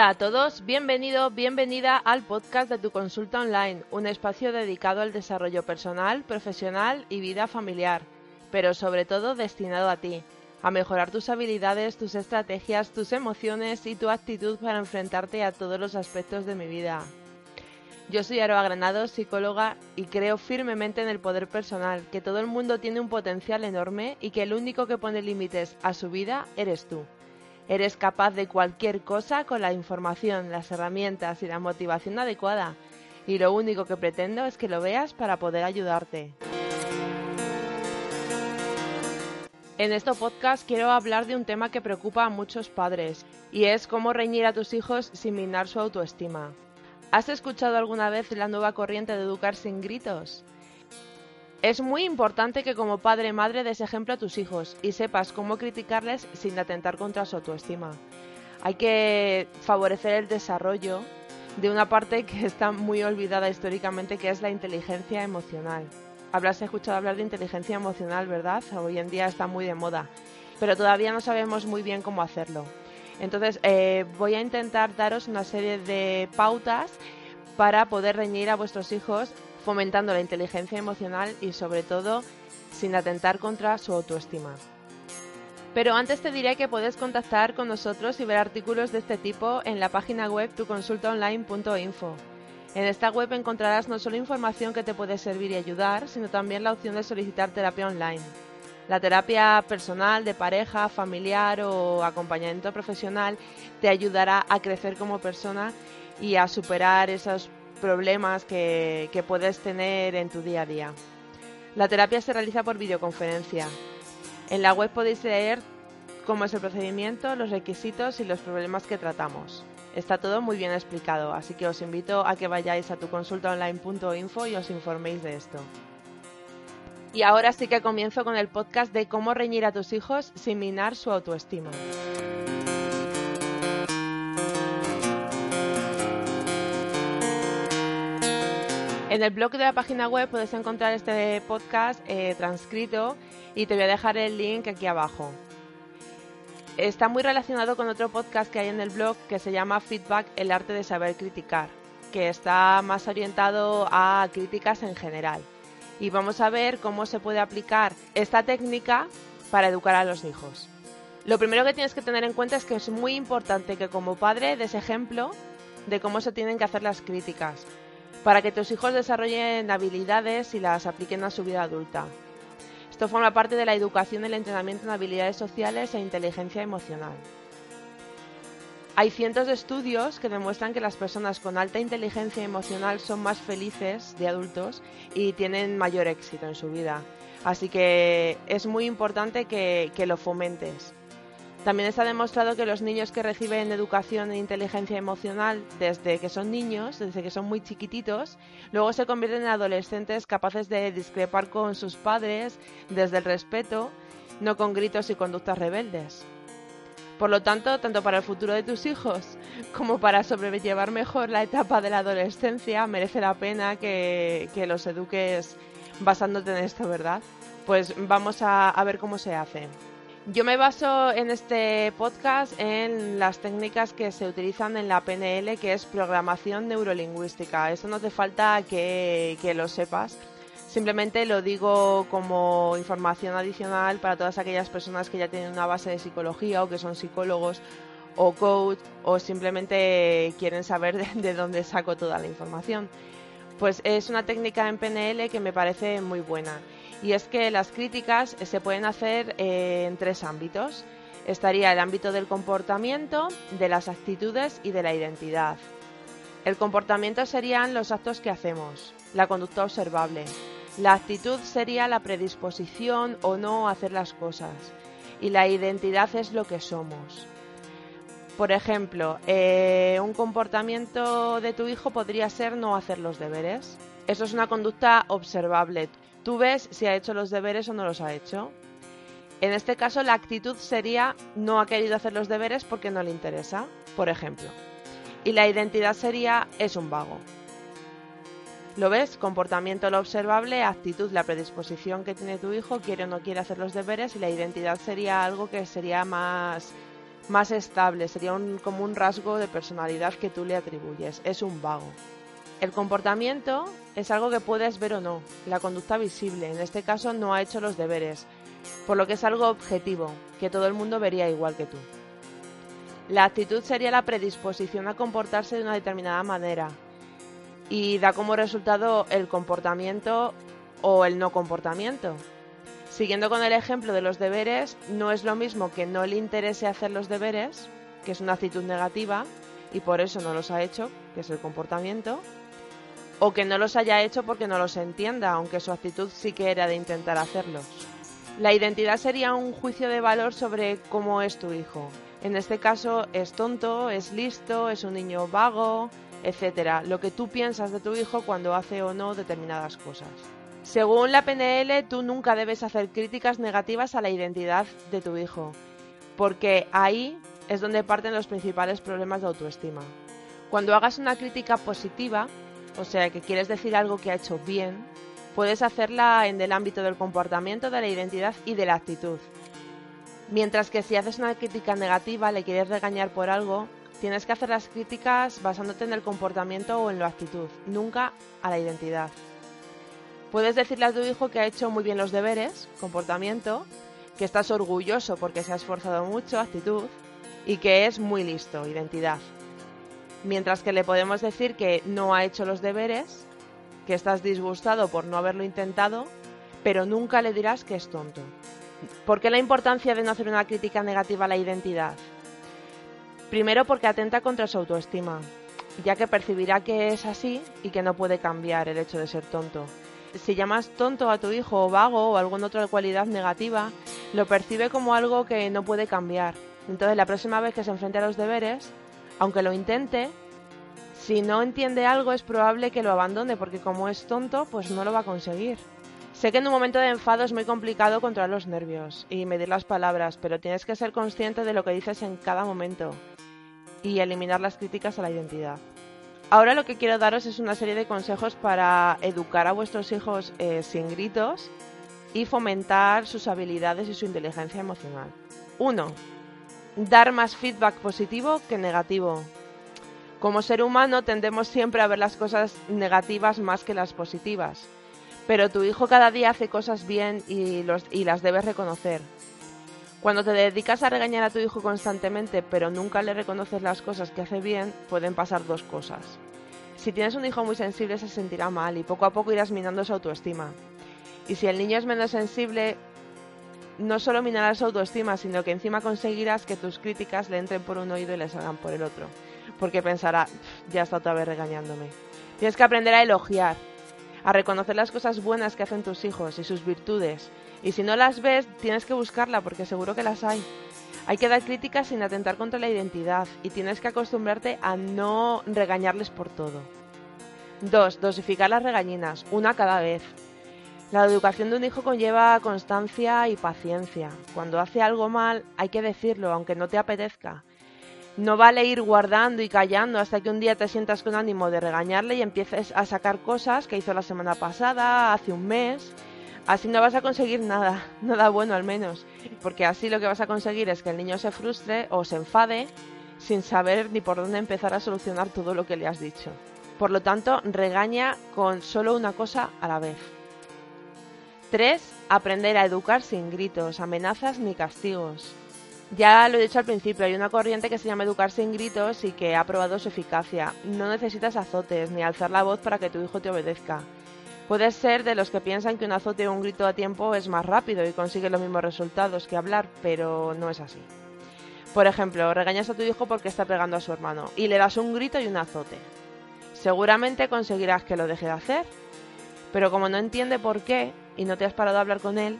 Hola a todos, bienvenido, bienvenida al podcast de tu consulta online, un espacio dedicado al desarrollo personal, profesional y vida familiar, pero sobre todo destinado a ti, a mejorar tus habilidades, tus estrategias, tus emociones y tu actitud para enfrentarte a todos los aspectos de mi vida. Yo soy Aroa Granados, psicóloga, y creo firmemente en el poder personal, que todo el mundo tiene un potencial enorme y que el único que pone límites a su vida eres tú. Eres capaz de cualquier cosa con la información, las herramientas y la motivación adecuada. Y lo único que pretendo es que lo veas para poder ayudarte. En este podcast quiero hablar de un tema que preocupa a muchos padres, y es cómo reñir a tus hijos sin minar su autoestima. ¿Has escuchado alguna vez la nueva corriente de educar sin gritos? Es muy importante que como padre madre des ejemplo a tus hijos y sepas cómo criticarles sin atentar contra su autoestima. Hay que favorecer el desarrollo de una parte que está muy olvidada históricamente, que es la inteligencia emocional. Habrás escuchado hablar de inteligencia emocional, ¿verdad? Hoy en día está muy de moda, pero todavía no sabemos muy bien cómo hacerlo. Entonces eh, voy a intentar daros una serie de pautas para poder reñir a vuestros hijos fomentando la inteligencia emocional y sobre todo sin atentar contra su autoestima. Pero antes te diré que puedes contactar con nosotros y ver artículos de este tipo en la página web tuconsultaonline.info. En esta web encontrarás no solo información que te puede servir y ayudar, sino también la opción de solicitar terapia online. La terapia personal, de pareja, familiar o acompañamiento profesional te ayudará a crecer como persona y a superar esos problemas que, que puedes tener en tu día a día. La terapia se realiza por videoconferencia. En la web podéis leer cómo es el procedimiento, los requisitos y los problemas que tratamos. Está todo muy bien explicado, así que os invito a que vayáis a tu consultaonline.info y os informéis de esto. Y ahora sí que comienzo con el podcast de cómo reñir a tus hijos sin minar su autoestima. En el blog de la página web puedes encontrar este podcast eh, transcrito y te voy a dejar el link aquí abajo. Está muy relacionado con otro podcast que hay en el blog que se llama Feedback, el arte de saber criticar, que está más orientado a críticas en general. Y vamos a ver cómo se puede aplicar esta técnica para educar a los hijos. Lo primero que tienes que tener en cuenta es que es muy importante que como padre des ejemplo de cómo se tienen que hacer las críticas para que tus hijos desarrollen habilidades y las apliquen a su vida adulta. Esto forma parte de la educación y el entrenamiento en habilidades sociales e inteligencia emocional. Hay cientos de estudios que demuestran que las personas con alta inteligencia emocional son más felices de adultos y tienen mayor éxito en su vida. Así que es muy importante que, que lo fomentes. También está demostrado que los niños que reciben educación en inteligencia emocional desde que son niños, desde que son muy chiquititos, luego se convierten en adolescentes capaces de discrepar con sus padres desde el respeto, no con gritos y conductas rebeldes. Por lo tanto, tanto para el futuro de tus hijos como para sobrellevar mejor la etapa de la adolescencia, merece la pena que, los eduques basándote en esto, ¿verdad? Pues vamos a, a ver cómo se hace. Yo me baso en este podcast en las técnicas que se utilizan en la PNL, que es programación neurolingüística. Eso no hace falta que, lo sepas. Simplemente lo digo como información adicional para todas aquellas personas que ya tienen una base de psicología o que son psicólogos o coach o simplemente quieren saber de, de dónde saco toda la información. Pues es una técnica en PNL que me parece muy buena y es que las críticas se pueden hacer eh, en tres ámbitos. Estaría el ámbito del comportamiento, de las actitudes y de la identidad. El comportamiento serían los actos que hacemos, la conducta observable. La actitud sería la predisposición o no hacer las cosas. Y la identidad es lo que somos. Por ejemplo, eh, un comportamiento de tu hijo podría ser no hacer los deberes. Eso es una conducta observable. Tú ves si ha hecho los deberes o no los ha hecho. En este caso, la actitud sería no ha querido hacer los deberes porque no le interesa, por ejemplo. Y la identidad sería es un vago. ¿Lo ves? Comportamiento lo observable, actitud la predisposición que tiene tu hijo, quiere o no quiere hacer los deberes y la identidad sería algo que sería más, más estable, sería un, como un rasgo de personalidad que tú le atribuyes. Es un vago. El comportamiento es algo que puedes ver o no, la conducta visible, en este caso no ha hecho los deberes, por lo que es algo objetivo, que todo el mundo vería igual que tú. La actitud sería la predisposición a comportarse de una determinada manera y da como resultado el comportamiento o el no comportamiento. Siguiendo con el ejemplo de los deberes, no es lo mismo que no le interese hacer los deberes, que es una actitud negativa y por eso no los ha hecho, que es el comportamiento, o que no los haya hecho porque no los entienda, aunque su actitud sí que era de intentar hacerlos. La identidad sería un juicio de valor sobre cómo es tu hijo. En este caso es tonto, es listo, es un niño vago, etc. Lo que tú piensas de tu hijo cuando hace o no determinadas cosas. Según la PNL, tú nunca debes hacer críticas negativas a la identidad de tu hijo, porque ahí es donde parten los principales problemas de autoestima. Cuando hagas una crítica positiva, o sea, que quieres decir algo que ha hecho bien, puedes hacerla en el ámbito del comportamiento, de la identidad y de la actitud. Mientras que si haces una crítica negativa, le quieres regañar por algo, tienes que hacer las críticas basándote en el comportamiento o en la actitud, nunca a la identidad. Puedes decirle a tu hijo que ha hecho muy bien los deberes, comportamiento, que estás orgulloso porque se ha esforzado mucho, actitud, y que es muy listo, identidad. Mientras que le podemos decir que no ha hecho los deberes, que estás disgustado por no haberlo intentado, pero nunca le dirás que es tonto. ¿Por qué la importancia de no hacer una crítica negativa a la identidad? Primero porque atenta contra su autoestima, ya que percibirá que es así y que no puede cambiar el hecho de ser tonto si llamas tonto a tu hijo o vago o alguna otra cualidad negativa, lo percibe como algo que no puede cambiar. Entonces la próxima vez que se enfrente a los deberes, aunque lo intente, si no entiende algo es probable que lo abandone porque como es tonto, pues no lo va a conseguir. Sé que en un momento de enfado es muy complicado controlar los nervios y medir las palabras, pero tienes que ser consciente de lo que dices en cada momento y eliminar las críticas a la identidad. Ahora lo que quiero daros es una serie de consejos para educar a vuestros hijos eh, sin gritos y fomentar sus habilidades y su inteligencia emocional. 1. Dar más feedback positivo que negativo. Como ser humano tendemos siempre a ver las cosas negativas más que las positivas, pero tu hijo cada día hace cosas bien y, las debes reconocer. Cuando te dedicas a regañar a tu hijo constantemente pero nunca le reconoces las cosas que hace bien, pueden pasar dos cosas. Si tienes un hijo muy sensible se sentirá mal y poco a poco irás minando su autoestima. Y si el niño es menos sensible, no solo minarás su autoestima, sino que encima conseguirás que tus críticas le entren por un oído y le salgan por el otro. Porque pensará, ya está otra vez regañándome. Tienes que aprender a elogiar, a reconocer las cosas buenas que hacen tus hijos y sus virtudes, y si no las ves, tienes que buscarla porque seguro que las hay. Hay que dar críticas sin atentar contra la identidad y tienes que acostumbrarte a no regañarles por todo. 2. Dosificar las regañinas, una cada vez. La educación de un hijo conlleva constancia y paciencia. Cuando hace algo mal hay que decirlo, aunque no te apetezca. No vale ir guardando y callando hasta que un día te sientas con ánimo de regañarle y empieces a sacar cosas que hizo la semana pasada, hace un mes, Así no vas a conseguir nada, nada bueno al menos, porque así lo que vas a conseguir es que el niño se frustre o se enfade sin saber ni por dónde empezar a solucionar todo lo que le has dicho. Por lo tanto, regaña con solo una cosa a la vez. 3. Aprender a educar sin gritos, amenazas ni castigos. Ya lo he dicho al principio, hay una corriente que se llama educar sin gritos y que ha probado su eficacia. No necesitas azotes ni alzar la voz para que tu hijo te obedezca. Puedes ser de los que piensan que un azote o un grito a tiempo es más rápido y consigue los mismos resultados que hablar, pero no es así. Por ejemplo, regañas a tu hijo porque está pegando a su hermano y le das un grito y un azote. Seguramente conseguirás que lo deje de hacer, pero como no entiende por qué y no te has parado a hablar con él,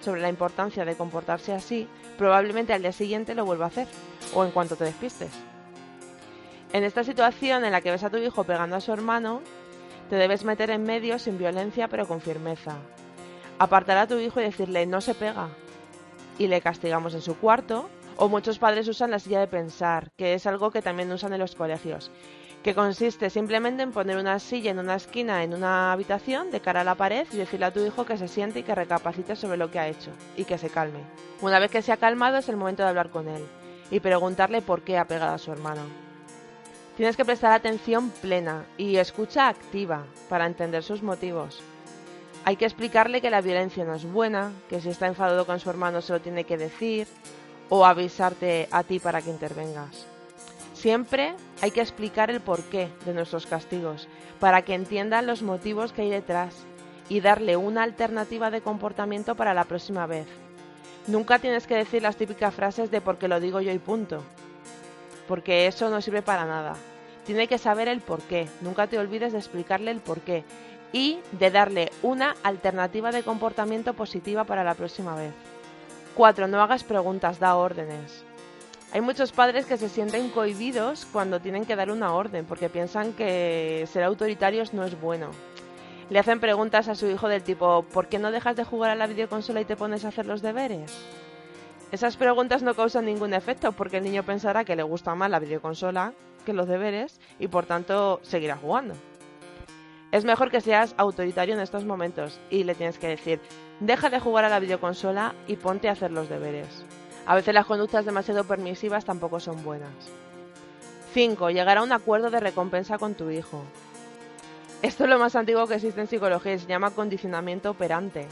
sobre la importancia de comportarse así, probablemente al día siguiente lo vuelva a hacer, o en cuanto te despistes. En esta situación en la que ves a tu hijo pegando a su hermano, te debes meter en medio sin violencia pero con firmeza. Apartar a tu hijo y decirle no se pega. Y le castigamos en su cuarto, o muchos padres usan la silla de pensar, que es algo que también usan en los colegios que consiste simplemente en poner una silla en una esquina en una habitación de cara a la pared y decirle a tu hijo que se siente y que recapacite sobre lo que ha hecho y que se calme. Una vez que se ha calmado es el momento de hablar con él y preguntarle por qué ha pegado a su hermano. Tienes que prestar atención plena y escucha activa para entender sus motivos. Hay que explicarle que la violencia no es buena, que si está enfadado con su hermano se lo tiene que decir o avisarte a ti para que intervengas. Siempre hay que explicar el porqué de nuestros castigos, para que entiendan los motivos que hay detrás y darle una alternativa de comportamiento para la próxima vez. Nunca tienes que decir las típicas frases de porque lo digo yo y punto, porque eso no sirve para nada. Tiene que saber el porqué, nunca te olvides de explicarle el porqué y de darle una alternativa de comportamiento positiva para la próxima vez. 4. No hagas preguntas, da órdenes. Hay muchos padres que se sienten cohibidos cuando tienen que dar una orden porque piensan que ser autoritarios no es bueno. Le hacen preguntas a su hijo del tipo ¿por qué no dejas de jugar a la videoconsola y te pones a hacer los deberes? Esas preguntas no causan ningún efecto porque el niño pensará que le gusta más la videoconsola que los deberes y por tanto seguirá jugando. Es mejor que seas autoritario en estos momentos y le tienes que decir deja de jugar a la videoconsola y ponte a hacer los deberes. A veces las conductas demasiado permisivas tampoco son buenas. 5. Llegar a un acuerdo de recompensa con tu hijo. Esto es lo más antiguo que existe en psicología y se llama condicionamiento operante,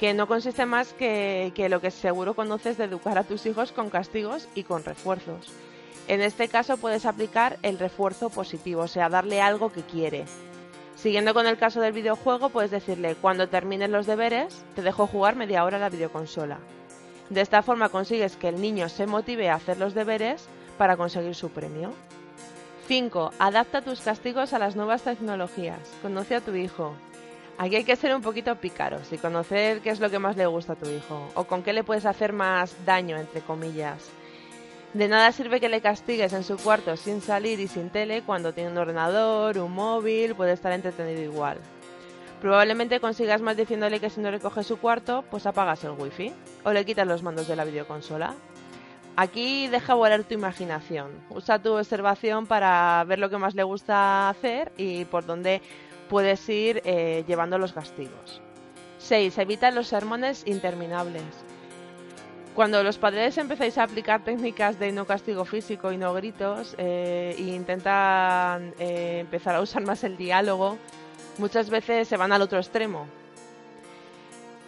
que no consiste más que, que lo que seguro conoces de educar a tus hijos con castigos y con refuerzos. En este caso puedes aplicar el refuerzo positivo, o sea, darle algo que quiere. Siguiendo con el caso del videojuego, puedes decirle, cuando termines los deberes, te dejo jugar media hora la videoconsola. De esta forma consigues que el niño se motive a hacer los deberes para conseguir su premio. 5. Adapta tus castigos a las nuevas tecnologías. Conoce a tu hijo. Aquí hay que ser un poquito pícaros y conocer qué es lo que más le gusta a tu hijo o con qué le puedes hacer más daño, entre comillas. De nada sirve que le castigues en su cuarto sin salir y sin tele cuando tiene un ordenador, un móvil, puede estar entretenido igual. Probablemente consigas más diciéndole que si no recoge su cuarto, pues apagas el wifi o le quitas los mandos de la videoconsola. Aquí deja volar tu imaginación. Usa tu observación para ver lo que más le gusta hacer y por dónde puedes ir eh, llevando los castigos. 6. Evita los sermones interminables. Cuando los padres empezáis a aplicar técnicas de no castigo físico y no gritos eh, e intentan eh, empezar a usar más el diálogo, muchas veces se van al otro extremo.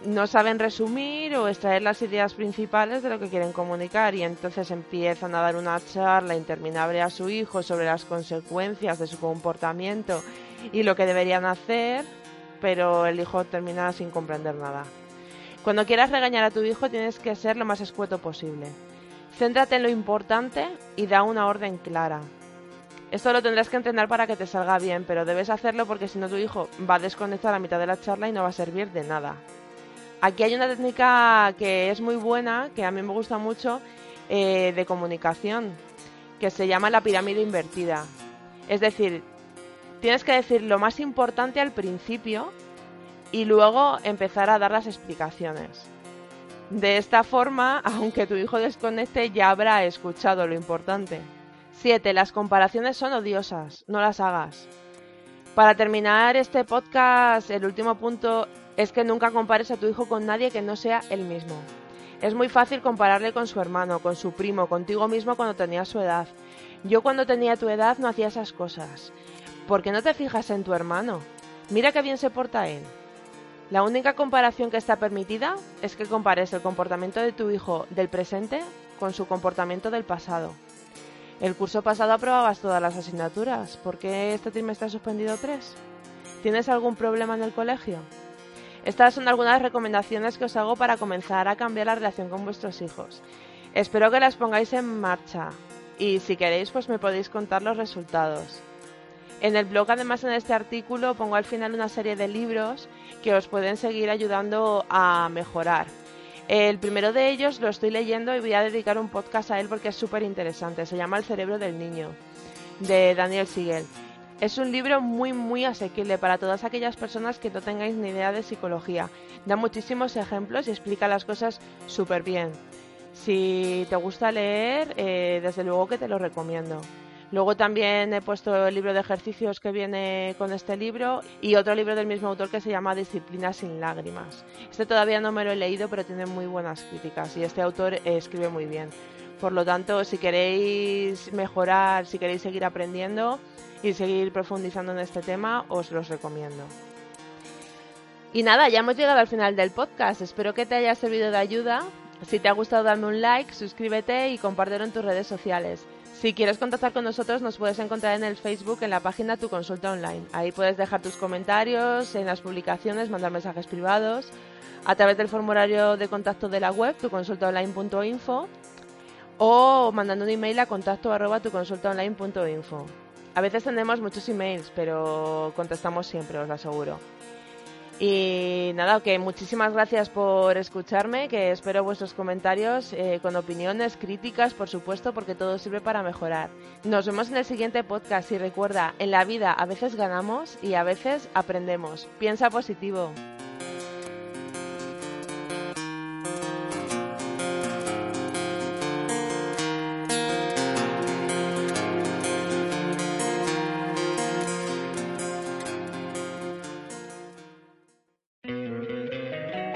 No saben resumir o extraer las ideas principales de lo que quieren comunicar y entonces empiezan a dar una charla interminable a su hijo sobre las consecuencias de su comportamiento y lo que deberían hacer, pero el hijo termina sin comprender nada. Cuando quieras regañar a tu hijo tienes que ser lo más escueto posible. Céntrate en lo importante y da una orden clara. Esto lo tendrás que entrenar para que te salga bien, pero debes hacerlo porque si no tu hijo va a desconectar a mitad de la charla y no va a servir de nada. Aquí hay una técnica que es muy buena, que a mí me gusta mucho, eh, de comunicación, que se llama la pirámide invertida. Es decir, tienes que decir lo más importante al principio y luego empezar a dar las explicaciones. De esta forma, aunque tu hijo desconecte, ya habrá escuchado lo importante. 7. Las comparaciones son odiosas, no las hagas. Para terminar este podcast, el último punto es que nunca compares a tu hijo con nadie que no sea él mismo. Es muy fácil compararle con su hermano, con su primo, contigo mismo cuando tenía su edad. Yo cuando tenía tu edad no hacía esas cosas. ¿Por qué no te fijas en tu hermano? Mira qué bien se porta él. La única comparación que está permitida es que compares el comportamiento de tu hijo del presente con su comportamiento del pasado. El curso pasado aprobabas todas las asignaturas. ¿Por qué este trimestre has suspendido tres? ¿Tienes algún problema en el colegio? Estas son algunas recomendaciones que os hago para comenzar a cambiar la relación con vuestros hijos. Espero que las pongáis en marcha y si queréis pues me podéis contar los resultados. En el blog además en este artículo pongo al final una serie de libros que os pueden seguir ayudando a mejorar. El primero de ellos lo estoy leyendo y voy a dedicar un podcast a él porque es súper interesante. Se llama El cerebro del niño, de Daniel Siegel. Es un libro muy, muy asequible para todas aquellas personas que no tengáis ni idea de psicología. Da muchísimos ejemplos y explica las cosas súper bien. Si te gusta leer, eh, desde luego que te lo recomiendo. Luego también he puesto el libro de ejercicios que viene con este libro y otro libro del mismo autor que se llama Disciplina sin lágrimas. Este todavía no me lo he leído, pero tiene muy buenas críticas y este autor escribe muy bien. Por lo tanto, si queréis mejorar, si queréis seguir aprendiendo, y seguir profundizando en este tema, os los recomiendo. Y nada, ya hemos llegado al final del podcast. Espero que te haya servido de ayuda. Si te ha gustado, dame un like, suscríbete y compártelo en tus redes sociales. Si quieres contactar con nosotros, nos puedes encontrar en el Facebook en la página Tu Consulta Online. Ahí puedes dejar tus comentarios en las publicaciones, mandar mensajes privados, a través del formulario de contacto de la web, tuconsultaonline.info, o mandando un email a contacto arroba. A veces tenemos muchos emails, pero contestamos siempre, os lo aseguro. Y nada, que muchísimas gracias por escucharme, que espero vuestros comentarios eh, con opiniones, críticas, por supuesto, porque todo sirve para mejorar. Nos vemos en el siguiente podcast y recuerda, en la vida a veces ganamos y a veces aprendemos. Piensa positivo.